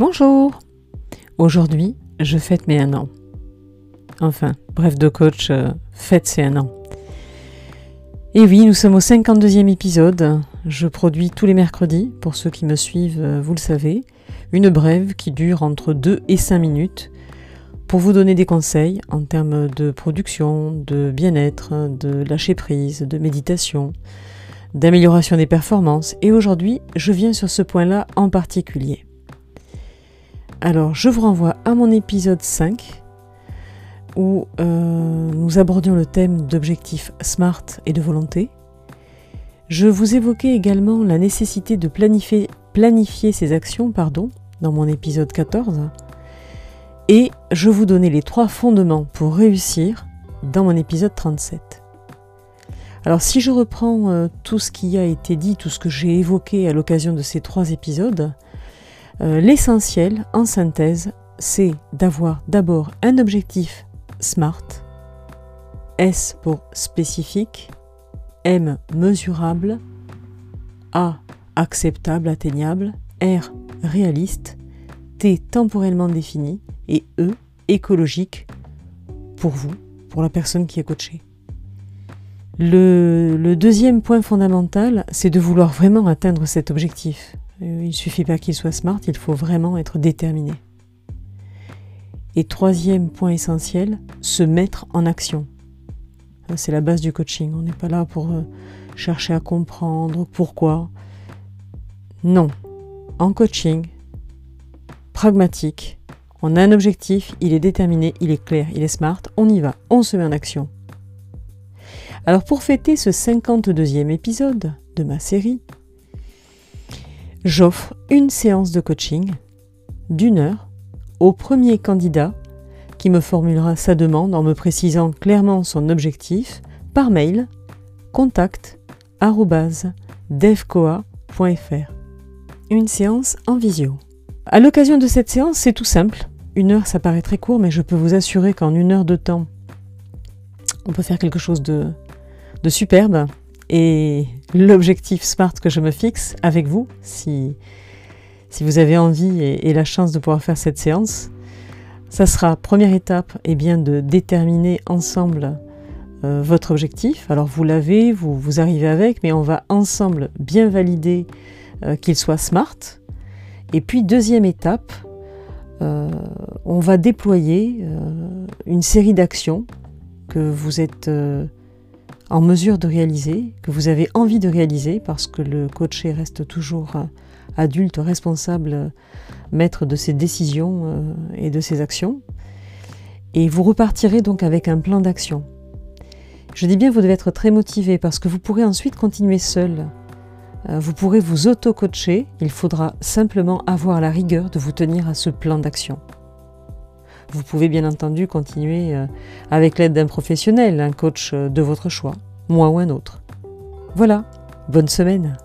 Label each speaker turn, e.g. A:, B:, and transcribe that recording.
A: Bonjour Aujourd'hui, je fête mes un an. Enfin, bref de coach, euh, fête c'est un an. Et oui, nous sommes au 52e épisode. Je produis tous les mercredis, pour ceux qui me suivent, euh, vous le savez, une brève qui dure entre 2 et 5 minutes pour vous donner des conseils en termes de production, de bien-être, de lâcher prise, de méditation, d'amélioration des performances. Et aujourd'hui, je viens sur ce point-là en particulier. Alors, je vous renvoie à mon épisode 5 où euh, nous abordions le thème d'objectifs SMART et de volonté. Je vous évoquais également la nécessité de planifier, planifier ses actions pardon, dans mon épisode 14 et je vous donnais les trois fondements pour réussir dans mon épisode 37. Alors si je reprends euh, tout ce qui a été dit, tout ce que j'ai évoqué à l'occasion de ces trois épisodes, euh, l'essentiel en synthèse, c'est d'avoir d'abord un objectif SMART, S pour spécifique, M mesurable, A acceptable, atteignable, R réaliste, T temporellement défini et E écologique pour vous, pour la personne qui est coachée. Le, deuxième point fondamental, c'est de vouloir vraiment atteindre cet objectif. Euh, il ne suffit pas qu'il soit smart, il faut vraiment être déterminé. Et troisième point essentiel, se mettre en action. C'est la base du coaching. On n'est pas là pour euh, chercher à comprendre pourquoi. Non. En coaching, pragmatique, on a un objectif, il est déterminé, il est clair, il est smart, on y va, on se met en action. Alors pour fêter ce 52e épisode de ma série, j'offre une séance de coaching d'une heure au premier candidat qui me formulera sa demande en me précisant clairement son objectif par mail contact@devcoa.fr. Une séance en visio. À l'occasion de cette séance, c'est tout simple. Une heure, ça paraît très court, mais je peux vous assurer qu'en une heure de temps, on peut faire quelque chose de de superbe. Et l'objectif SMART que je me fixe avec vous, si, vous avez envie et, la chance de pouvoir faire cette séance, ça sera première étape et eh bien, de déterminer ensemble euh, votre objectif. Alors vous l'avez, vous, vous arrivez avec, mais on va ensemble bien valider euh, qu'il soit SMART. Et puis deuxième étape, euh, on va déployer une série d'actions que vous êtes en mesure de réaliser, que vous avez envie de réaliser, parce que le coaché reste toujours euh, adulte, responsable, euh, maître de ses décisions euh, et de ses actions. Et vous repartirez donc avec un plan d'action. Je dis bien, vous devez être très motivé parce que vous pourrez ensuite continuer seul. Vous pourrez vous auto-coacher, il faudra simplement avoir la rigueur de vous tenir à ce plan d'action. Vous pouvez bien entendu continuer euh, avec l'aide d'un professionnel, un coach euh, de votre choix, moi ou un autre. Voilà, bonne semaine